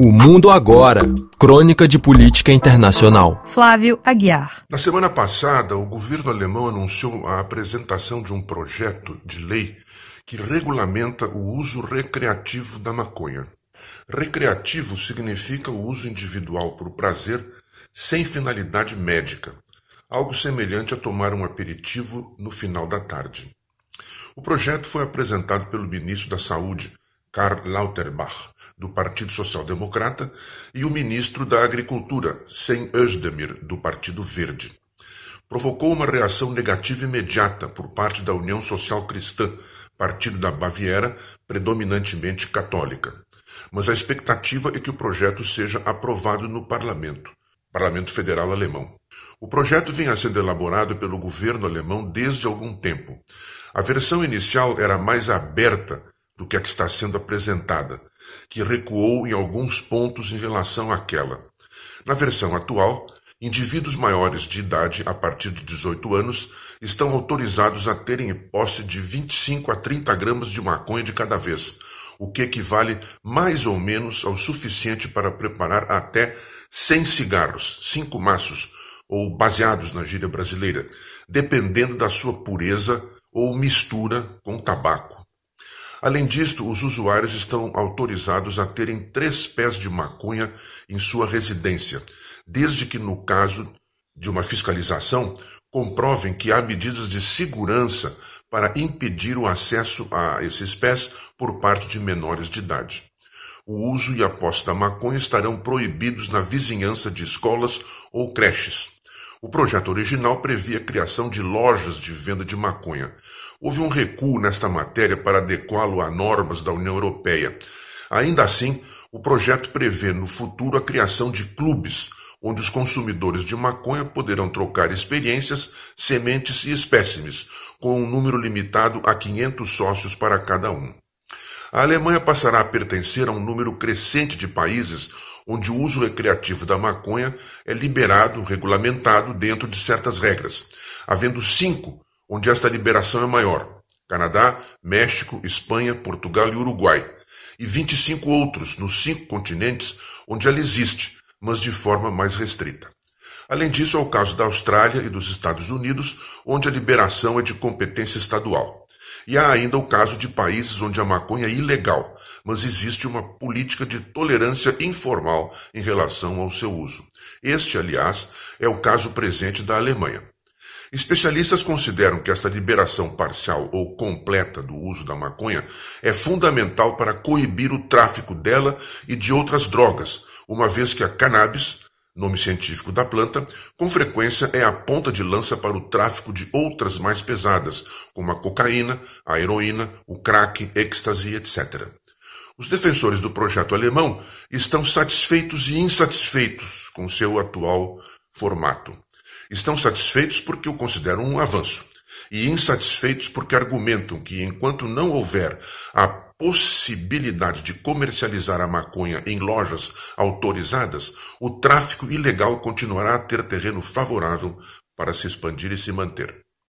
O Mundo Agora Crônica de Política Internacional. Flávio Aguiar. Na semana passada, o governo alemão anunciou a apresentação de um projeto de lei que regulamenta o uso recreativo da maconha. Recreativo significa o uso individual por prazer sem finalidade médica, algo semelhante a tomar um aperitivo no final da tarde. O projeto foi apresentado pelo ministro da Saúde, Karl Lauterbach, do Partido Social Democrata, e o ministro da Agricultura, Sem Özdemir, do Partido Verde. Provocou uma reação negativa imediata por parte da União Social Cristã, partido da Baviera, predominantemente católica. Mas a expectativa é que o projeto seja aprovado no parlamento, Parlamento Federal Alemão. O projeto vinha sendo elaborado pelo governo alemão desde algum tempo. A versão inicial era mais aberta do que a que está sendo apresentada, que recuou em alguns pontos em relação àquela. Na versão atual, indivíduos maiores de idade a partir de 18 anos estão autorizados a terem posse de 25 a 30 gramas de maconha de cada vez, o que equivale mais ou menos ao suficiente para preparar até 100 cigarros, 5 maços, ou baseados na gíria brasileira, dependendo da sua pureza ou mistura com tabaco. Além disto, os usuários estão autorizados a terem três pés de maconha em sua residência, desde que, no caso de uma fiscalização, comprovem que há medidas de segurança para impedir o acesso a esses pés por parte de menores de idade. O uso e a posse da maconha estarão proibidos na vizinhança de escolas ou creches. O projeto original previa a criação de lojas de venda de maconha. Houve um recuo nesta matéria para adequá-lo a normas da União Europeia. Ainda assim, o projeto prevê no futuro a criação de clubes, onde os consumidores de maconha poderão trocar experiências, sementes e espécimes, com um número limitado a 500 sócios para cada um. A Alemanha passará a pertencer a um número crescente de países onde o uso recreativo da maconha é liberado, regulamentado dentro de certas regras, havendo cinco onde esta liberação é maior: Canadá, México, Espanha, Portugal e Uruguai, e 25 outros nos cinco continentes onde ela existe, mas de forma mais restrita. Além disso, é o caso da Austrália e dos Estados Unidos, onde a liberação é de competência estadual. E há ainda o caso de países onde a maconha é ilegal, mas existe uma política de tolerância informal em relação ao seu uso. Este, aliás, é o caso presente da Alemanha. Especialistas consideram que esta liberação parcial ou completa do uso da maconha é fundamental para coibir o tráfico dela e de outras drogas, uma vez que a cannabis nome científico da planta, com frequência é a ponta de lança para o tráfico de outras mais pesadas, como a cocaína, a heroína, o crack, êxtase, etc. Os defensores do projeto alemão estão satisfeitos e insatisfeitos com seu atual formato. Estão satisfeitos porque o consideram um avanço, e insatisfeitos porque argumentam que enquanto não houver a possibilidade de comercializar a maconha em lojas autorizadas, o tráfico ilegal continuará a ter terreno favorável para se expandir e se manter.